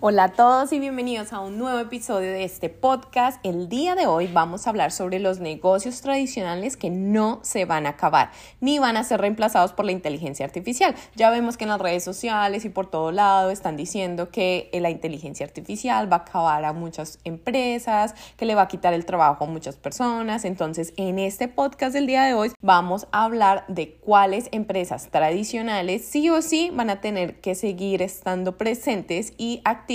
Hola a todos y bienvenidos a un nuevo episodio de este podcast. El día de hoy vamos a hablar sobre los negocios tradicionales que no se van a acabar ni van a ser reemplazados por la inteligencia artificial. Ya vemos que en las redes sociales y por todo lado están diciendo que la inteligencia artificial va a acabar a muchas empresas, que le va a quitar el trabajo a muchas personas. Entonces, en este podcast del día de hoy vamos a hablar de cuáles empresas tradicionales sí o sí van a tener que seguir estando presentes y activas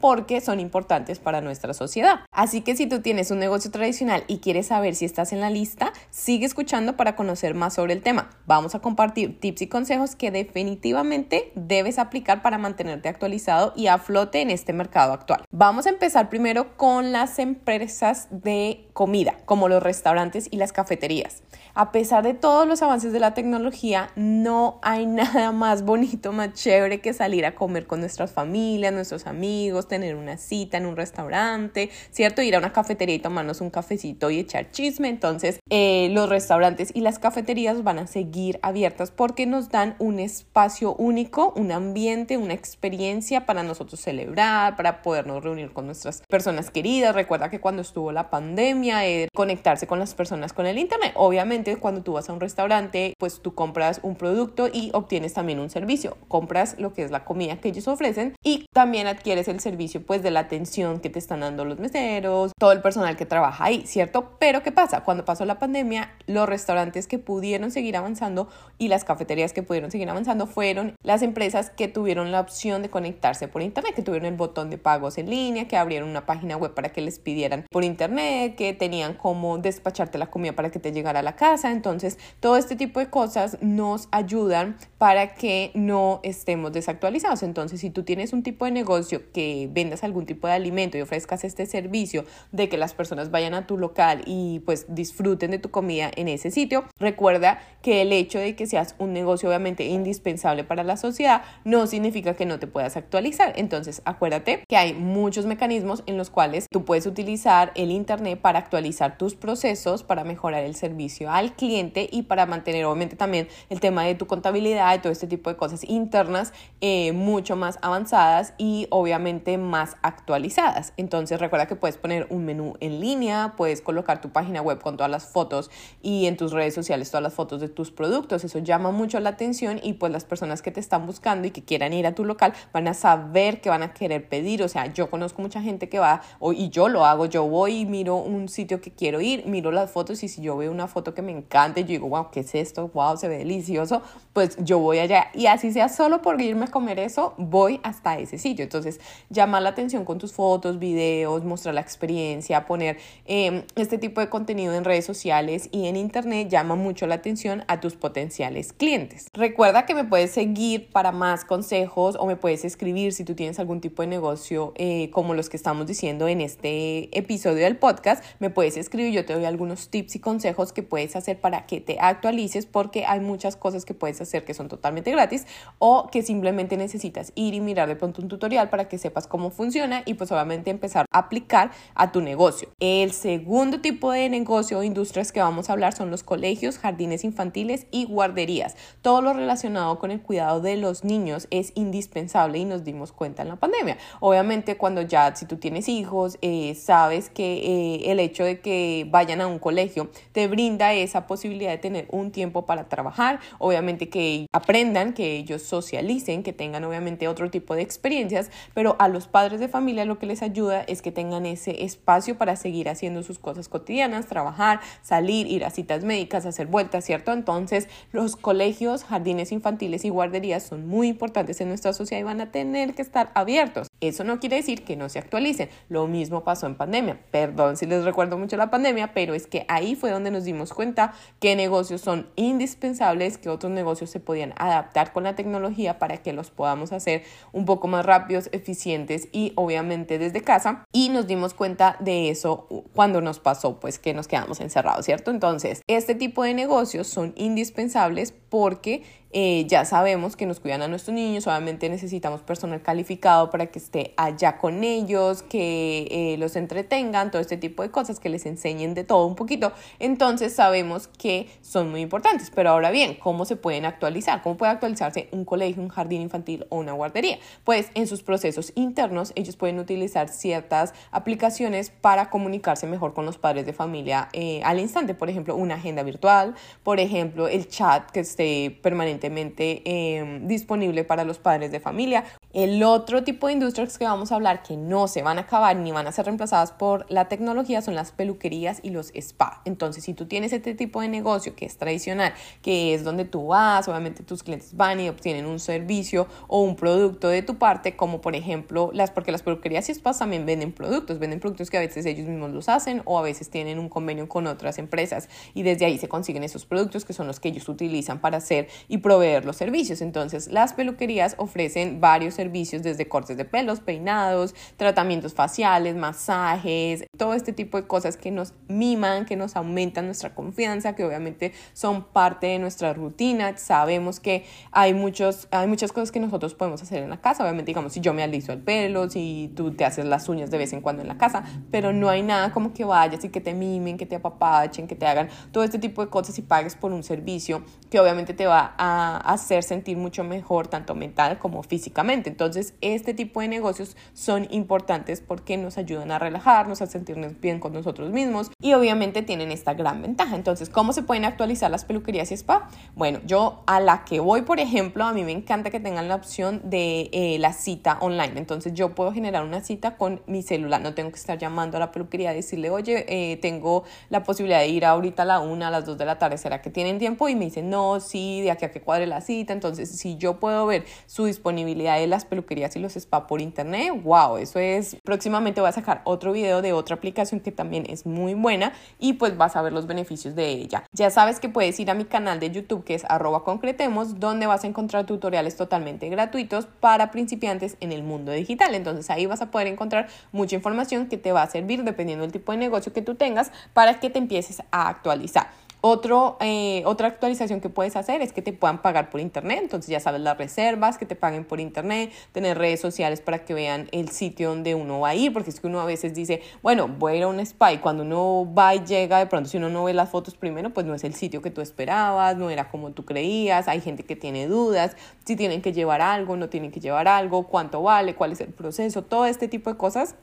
porque son importantes para nuestra sociedad. Así que si tú tienes un negocio tradicional y quieres saber si estás en la lista, sigue escuchando para conocer más sobre el tema. Vamos a compartir tips y consejos que definitivamente debes aplicar para mantenerte actualizado y a flote en este mercado actual. Vamos a empezar primero con las empresas de comida, como los restaurantes y las cafeterías. A pesar de todos los avances de la tecnología, no hay nada más bonito, más chévere que salir a comer con nuestras familias, nuestros amigos, tener una cita en un restaurante, ¿cierto? Ir a una cafetería y tomarnos un cafecito y echar chisme. Entonces, eh, los restaurantes y las cafeterías van a seguir abiertas porque nos dan un espacio único, un ambiente, una experiencia para nosotros celebrar, para podernos reunir con nuestras personas queridas. Recuerda que cuando estuvo la pandemia, eh, conectarse con las personas con el Internet. Obviamente, cuando tú vas a un restaurante, pues tú compras un producto y obtienes también un servicio. Compras lo que es la comida que ellos ofrecen y también adquieres el servicio pues de la atención que te están dando los meseros, todo el personal que trabaja ahí, ¿cierto? Pero ¿qué pasa? Cuando pasó la pandemia, los restaurantes que pudieron seguir avanzando y las cafeterías que pudieron seguir avanzando fueron las empresas que tuvieron la opción de conectarse por internet, que tuvieron el botón de pagos en línea, que abrieron una página web para que les pidieran por internet, que tenían como despacharte la comida para que te llegara a la casa. Entonces, todo este tipo de cosas nos ayudan para que no estemos desactualizados. Entonces, si tú tienes un tipo de negocio que vendas algún tipo de alimento y ofrezcas este servicio de que las personas vayan a tu local y pues disfruten de tu comida en ese sitio, recuerda que el hecho de que seas un negocio obviamente indispensable para la sociedad no significa que no te puedas actualizar. Entonces, acuérdate que hay muchos mecanismos en los cuales tú puedes utilizar el Internet para actualizar tus procesos, para mejorar el servicio al cliente y para mantener obviamente también el tema de tu contabilidad y todo este tipo de cosas internas eh, mucho más avanzadas y obviamente más actualizadas. Entonces recuerda que puedes poner un menú en línea, puedes colocar tu página web con todas las fotos y en tus redes sociales todas las fotos de tus productos. Eso llama mucho la atención y pues las personas que te están buscando y que quieran ir a tu local van a saber que van a querer pedir. O sea, yo conozco mucha gente que va y yo lo hago, yo voy y miro un sitio que quiero ir, miro las fotos y si yo veo una foto que me encanta y yo digo, wow, ¿qué es esto? Wow, se ve delicioso, pues yo voy allá y así sea solo por irme a comer eso, voy hasta ese sitio. Entonces, llamar la atención con tus fotos, videos, mostrar la experiencia, poner em, este tipo de contenido en redes sociales y en internet llama mucho la atención a tus potenciales clientes. Recuerda que me puedes seguir para más consejos o me puedes escribir si tú tienes algún tipo de negocio eh, como los que estamos diciendo en este episodio del podcast. Puedes escribir, yo te doy algunos tips y consejos que puedes hacer para que te actualices porque hay muchas cosas que puedes hacer que son totalmente gratis o que simplemente necesitas ir y mirar de pronto un tutorial para que sepas cómo funciona y pues obviamente empezar a aplicar a tu negocio. El segundo tipo de negocio o industrias que vamos a hablar son los colegios, jardines infantiles y guarderías. Todo lo relacionado con el cuidado de los niños es indispensable y nos dimos cuenta en la pandemia. Obviamente cuando ya si tú tienes hijos, eh, sabes que eh, el hecho de que vayan a un colegio te brinda esa posibilidad de tener un tiempo para trabajar, obviamente que aprendan, que ellos socialicen, que tengan obviamente otro tipo de experiencias, pero a los padres de familia lo que les ayuda es que tengan ese espacio para seguir haciendo sus cosas cotidianas, trabajar, salir, ir a citas médicas, hacer vueltas, ¿cierto? Entonces, los colegios, jardines infantiles y guarderías son muy importantes en nuestra sociedad y van a tener que estar abiertos. Eso no quiere decir que no se actualicen. Lo mismo pasó en pandemia. Perdón si les recuerdo mucho la pandemia, pero es que ahí fue donde nos dimos cuenta que negocios son indispensables, que otros negocios se podían adaptar con la tecnología para que los podamos hacer un poco más rápidos, eficientes y obviamente desde casa. Y nos dimos cuenta de eso cuando nos pasó, pues que nos quedamos encerrados, ¿cierto? Entonces, este tipo de negocios son indispensables porque eh, ya sabemos que nos cuidan a nuestros niños, obviamente necesitamos personal calificado para que esté allá con ellos, que eh, los entretengan, todo este tipo de cosas, que les enseñen de todo un poquito. Entonces sabemos que son muy importantes. Pero ahora bien, ¿cómo se pueden actualizar? ¿Cómo puede actualizarse un colegio, un jardín infantil o una guardería? Pues en sus procesos internos ellos pueden utilizar ciertas aplicaciones para comunicarse mejor con los padres de familia eh, al instante. Por ejemplo, una agenda virtual, por ejemplo, el chat que esté permanentemente Em, disponible para los padres de familia. El otro tipo de industrias que vamos a hablar que no se van a acabar ni van a ser reemplazadas por la tecnología son las peluquerías y los spa. Entonces, si tú tienes este tipo de negocio que es tradicional, que es donde tú vas, obviamente tus clientes van y obtienen un servicio o un producto de tu parte, como por ejemplo las, porque las peluquerías y spas también venden productos, venden productos que a veces ellos mismos los hacen o a veces tienen un convenio con otras empresas y desde ahí se consiguen esos productos que son los que ellos utilizan para hacer y proveer los servicios. Entonces, las peluquerías ofrecen varios servicios desde cortes de pelos, peinados, tratamientos faciales, masajes, todo este tipo de cosas que nos miman, que nos aumentan nuestra confianza, que obviamente son parte de nuestra rutina. Sabemos que hay, muchos, hay muchas cosas que nosotros podemos hacer en la casa. Obviamente, digamos, si yo me aliso el pelo, si tú te haces las uñas de vez en cuando en la casa, pero no hay nada como que vayas y que te mimen, que te apapachen, que te hagan todo este tipo de cosas y pagues por un servicio que obviamente te va hacer sentir mucho mejor tanto mental como físicamente. Entonces, este tipo de negocios son importantes porque nos ayudan a relajarnos, a sentirnos bien con nosotros mismos y obviamente tienen esta gran ventaja. Entonces, ¿cómo se pueden actualizar las peluquerías y spa? Bueno, yo a la que voy, por ejemplo, a mí me encanta que tengan la opción de eh, la cita online. Entonces, yo puedo generar una cita con mi celular. No tengo que estar llamando a la peluquería y decirle, oye, eh, tengo la posibilidad de ir ahorita a la una, a las dos de la tarde. ¿Será que tienen tiempo? Y me dicen, no, sí, de aquí a que cuadre la cita. Entonces, si yo puedo ver su disponibilidad de las peluquerías y los spa por internet, wow, eso es. Próximamente voy a sacar otro video de otra aplicación que también es muy buena y pues vas a ver los beneficios de ella. Ya sabes que puedes ir a mi canal de YouTube que es arroba concretemos, donde vas a encontrar tutoriales totalmente gratuitos para principiantes en el mundo digital. Entonces ahí vas a poder encontrar mucha información que te va a servir dependiendo del tipo de negocio que tú tengas para que te empieces a actualizar. Otro, eh, otra actualización que puedes hacer es que te puedan pagar por internet, entonces ya sabes las reservas, que te paguen por internet, tener redes sociales para que vean el sitio donde uno va a ir, porque es que uno a veces dice, bueno, voy a ir a un spa y cuando uno va y llega, de pronto si uno no ve las fotos primero, pues no es el sitio que tú esperabas, no era como tú creías, hay gente que tiene dudas, si tienen que llevar algo, no tienen que llevar algo, cuánto vale, cuál es el proceso, todo este tipo de cosas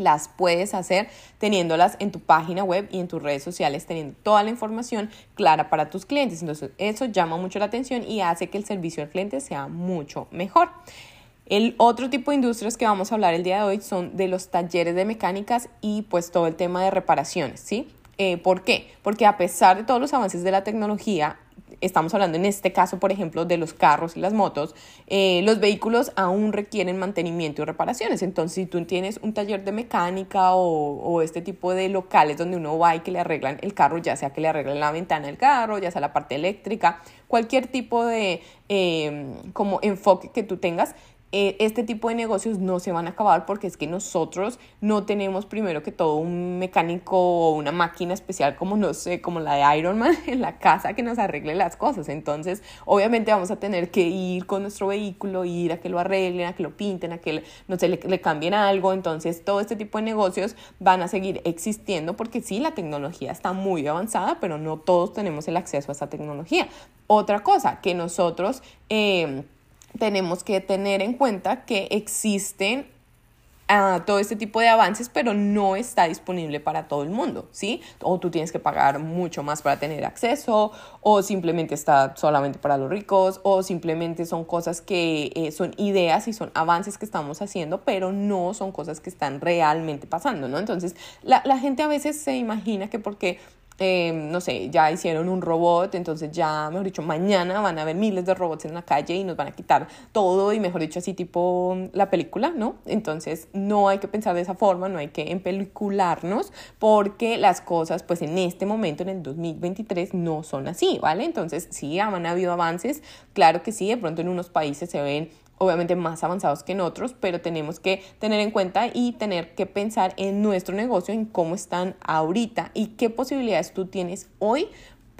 las puedes hacer teniéndolas en tu página web y en tus redes sociales, teniendo toda la información clara para tus clientes. Entonces, eso llama mucho la atención y hace que el servicio al cliente sea mucho mejor. El otro tipo de industrias que vamos a hablar el día de hoy son de los talleres de mecánicas y pues todo el tema de reparaciones, ¿sí? Eh, ¿Por qué? Porque a pesar de todos los avances de la tecnología, estamos hablando en este caso, por ejemplo, de los carros y las motos, eh, los vehículos aún requieren mantenimiento y reparaciones. Entonces, si tú tienes un taller de mecánica o, este tipo de locales donde uno va y que le arreglan el carro, ya sea que le arreglen la ventana del carro, ya sea la parte eléctrica, cualquier tipo de eh, como enfoque que tú tengas, eh, este tipo de negocios no se van a acabar porque es que nosotros no tenemos primero que todo un mecánico o una máquina especial como no sé, como la de Iron Man en la casa que nos arregle las cosas. Entonces, obviamente vamos a tener que ir con nuestro vehículo, ir a que lo arreglen, a que lo pinten, a que no sé, le, le cambien algo. Entonces, todo este tipo de negocios van a seguir existiendo porque sí, la tecnología está muy avanzada, pero no todos tenemos el acceso a esa tecnología. Otra cosa que nosotros... Eh, tenemos que tener en cuenta que existen uh, todo este tipo de avances, pero no está disponible para todo el mundo, ¿sí? O tú tienes que pagar mucho más para tener acceso, o simplemente está solamente para los ricos, o simplemente son cosas que eh, son ideas y son avances que estamos haciendo, pero no son cosas que están realmente pasando, ¿no? Entonces, la, la gente a veces se imagina que porque Em, no sé, ya hicieron un robot, entonces ya, mejor dicho, mañana van a haber miles de robots en la calle y nos van a quitar todo y mejor dicho, así tipo la película, ¿no? Entonces no hay que pensar de esa forma, no hay que empelicularnos porque las cosas, pues en este momento, en el 2023, no son así, ¿vale? Entonces sí, han habido avances, claro que sí, de pronto en unos países se ven obviamente más avanzados que en otros, pero tenemos que tener en cuenta y tener que pensar en nuestro negocio, en cómo están ahorita y qué posibilidades tú tienes hoy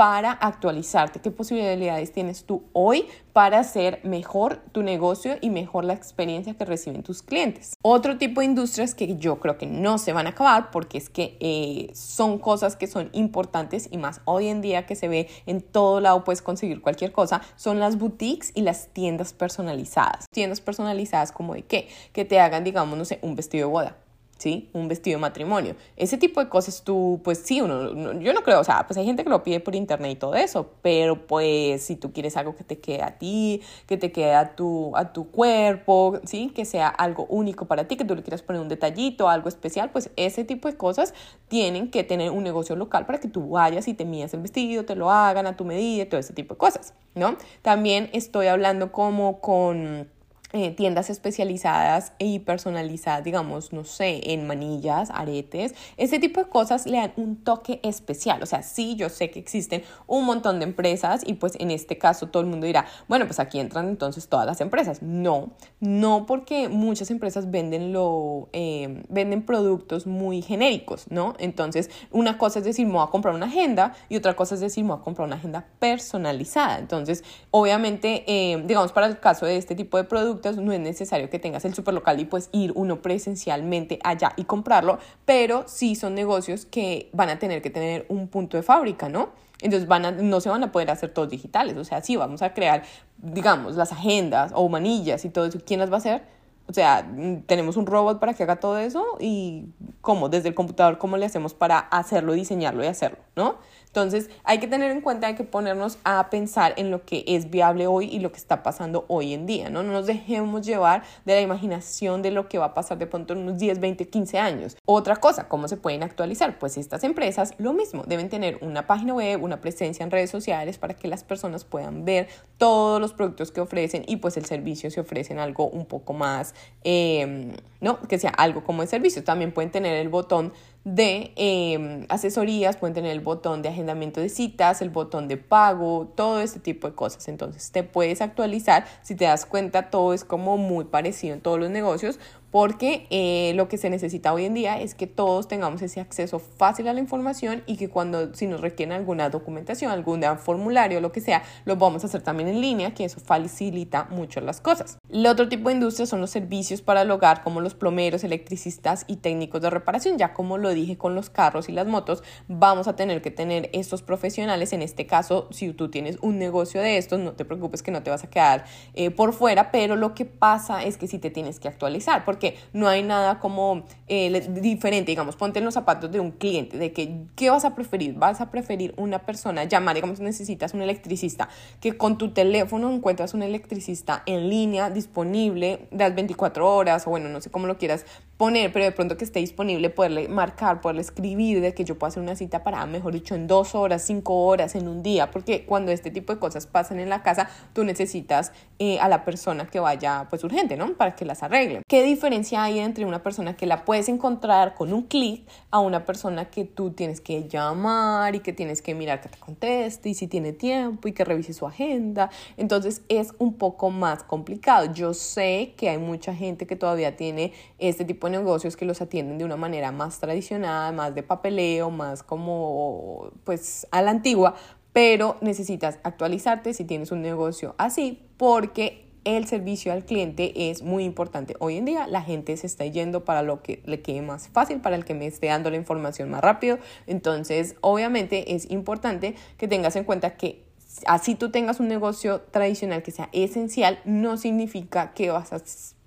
para actualizarte? ¿Qué posibilidades tienes tú hoy para hacer mejor tu negocio y mejor la experiencia que reciben tus clientes? Otro tipo de industrias que yo creo que no se van a acabar porque es que eh, son cosas que son importantes y más hoy en día que se ve en todo lado puedes conseguir cualquier cosa, son las boutiques y las tiendas personalizadas. Tiendas personalizadas como de qué? Que te hagan, digamos, no sé, un vestido de boda ¿sí? Un vestido de matrimonio. Ese tipo de cosas tú, pues sí, uno, yo no creo, o sea, pues hay gente que lo pide por internet y todo eso, pero pues si tú quieres algo que te quede a ti, que te quede a tu, a tu cuerpo, ¿sí? Que sea algo único para ti, que tú le quieras poner un detallito, algo especial, pues ese tipo de cosas tienen que tener un negocio local para que tú vayas y te midas el vestido, te lo hagan a tu medida, todo ese tipo de cosas, ¿no? También estoy hablando como con eh, tiendas especializadas y personalizadas, digamos, no sé, en manillas, aretes, ese tipo de cosas le dan un toque especial. O sea, sí, yo sé que existen un montón de empresas y pues en este caso todo el mundo dirá, bueno, pues aquí entran entonces todas las empresas. No, no porque muchas empresas venden, lo, eh, venden productos muy genéricos, ¿no? Entonces, una cosa es decir, me voy a comprar una agenda y otra cosa es decir, me voy a comprar una agenda personalizada. Entonces, obviamente, eh, digamos, para el caso de este tipo de productos, no es necesario que tengas el superlocal y pues ir uno presencialmente allá y comprarlo, pero sí son negocios que van a tener que tener un punto de fábrica, ¿no? Entonces van no se van a poder hacer todos digitales, o sea, sí vamos a crear, digamos, las agendas o manillas y todo eso, ¿quién las va a hacer? O sea, tenemos un robot para que haga todo eso y cómo, desde el computador, cómo le hacemos para hacerlo, diseñarlo y hacerlo, ¿no? Entonces hay que tener en cuenta, hay que ponernos a pensar en lo que es viable hoy y lo que está pasando hoy en día, ¿no? No nos dejemos llevar de la imaginación de lo que va a pasar de pronto en unos 10, 20, 15 años. Otra cosa, ¿cómo se pueden actualizar? Pues estas empresas, lo mismo, deben tener una página web, una presencia en redes sociales para que las personas puedan ver todos los productos que ofrecen y pues el servicio se ofrecen algo un poco más, eh, ¿no? Que sea algo como el servicio. También pueden tener el botón de em, asesorías, pueden tener el botón de agendamiento de citas, el botón de pago, todo este tipo de cosas. Entonces te puedes actualizar, si te das cuenta, todo es como muy parecido en todos los negocios, porque eh, lo que se necesita hoy en día es que todos tengamos ese acceso fácil a la información y que cuando si nos requieren alguna documentación, algún formulario, lo que sea, lo vamos a hacer también en línea, que eso facilita mucho las cosas. El otro tipo de industria son los servicios para el hogar, como los plomeros, electricistas y técnicos de reparación. Ya como lo dije con los carros y las motos, vamos a tener que tener estos profesionales. En este caso, si tú tienes un negocio de estos, no te preocupes que no te vas a quedar eh, por fuera, pero lo que pasa es que si te tienes que actualizar, porque porque no hay nada como eh, diferente, digamos, ponte en los zapatos de un cliente, de que, ¿qué vas a preferir? ¿Vas a preferir una persona llamar, digamos, necesitas un electricista, que con tu teléfono encuentras un electricista en línea, disponible, las 24 horas, o bueno, no sé cómo lo quieras poner, pero de pronto que esté disponible, poderle marcar, poderle escribir, de que yo pueda hacer una cita para, mejor dicho, en dos horas, cinco horas, en un día, porque cuando este tipo de cosas pasan en la casa, tú necesitas eh, a la persona que vaya, pues urgente, ¿no? Para que las arregle. ¿Qué diferencia hay entre una persona que la puedes encontrar con un clic a una persona que tú tienes que llamar y que tienes que mirar que te conteste y si tiene tiempo y que revise su agenda? Entonces es un poco más complicado. Yo sé que hay mucha gente que todavía tiene este tipo de negocios que los atienden de una manera más tradicional, más de papeleo, más como pues a la antigua, pero necesitas actualizarte si tienes un negocio así porque el servicio al cliente es muy importante. Hoy en día la gente se está yendo para lo que le quede más fácil, para el que me esté dando la información más rápido. Entonces, obviamente es importante que tengas en cuenta que así tú tengas un negocio tradicional que sea esencial, no significa que vas a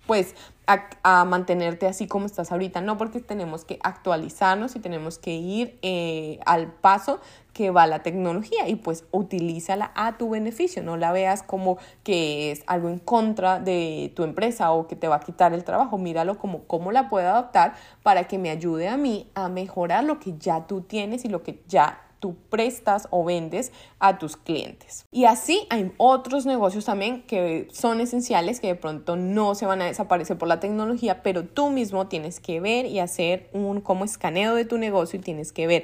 pues a, mantenerte así como estás ahorita, no porque tenemos que actualizarnos y tenemos que ir eh, al paso que va la tecnología y pues utilízala a tu beneficio, no la veas como que es algo en contra de tu empresa o que te va a quitar el trabajo, míralo como cómo la puedo adaptar para que me ayude a mí a mejorar lo que ya tú tienes y lo que ya tú prestas o vendes a tus clientes. Y así hay otros negocios también que son esenciales, que de pronto no se van a desaparecer por la tecnología, pero tú mismo tienes que ver y hacer un como escaneo de tu negocio y tienes que ver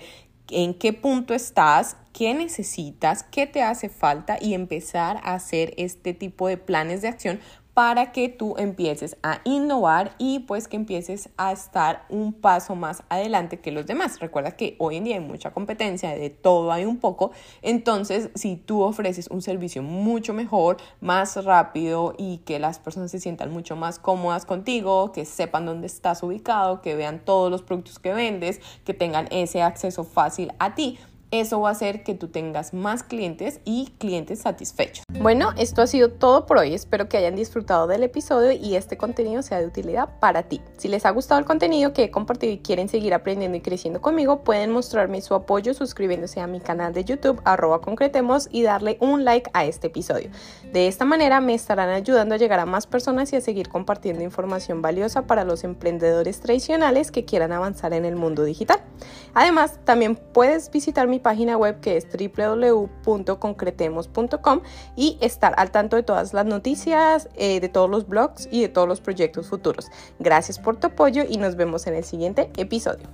en qué punto estás, qué necesitas, qué te hace falta y empezar a hacer este tipo de planes de acción para que tú empieces a innovar y pues que empieces a estar un paso más adelante que los demás. Recuerda que hoy en día hay mucha competencia, de todo hay un poco, entonces si tú ofreces un servicio mucho mejor, más rápido y que las personas se sientan mucho más cómodas contigo, que sepan dónde estás ubicado, que vean todos los productos que vendes, que tengan ese acceso fácil a ti, eso va a hacer que tú tengas más clientes y clientes satisfechos. Bueno, esto ha sido todo por hoy. Espero que hayan disfrutado del episodio y este contenido sea de utilidad para ti. Si les ha gustado el contenido que he compartido y quieren seguir aprendiendo y creciendo conmigo, pueden mostrarme su apoyo suscribiéndose a mi canal de YouTube, arroba concretemos, y darle un like a este episodio. De esta manera me estarán ayudando a llegar a más personas y a seguir compartiendo información valiosa para los emprendedores tradicionales que quieran avanzar en el mundo digital. Además, también puedes visitar página web que es www.concretemos.com y estar al tanto de todas las noticias, eh, de todos los blogs y de todos los proyectos futuros. Gracias por tu apoyo y nos vemos en el siguiente episodio.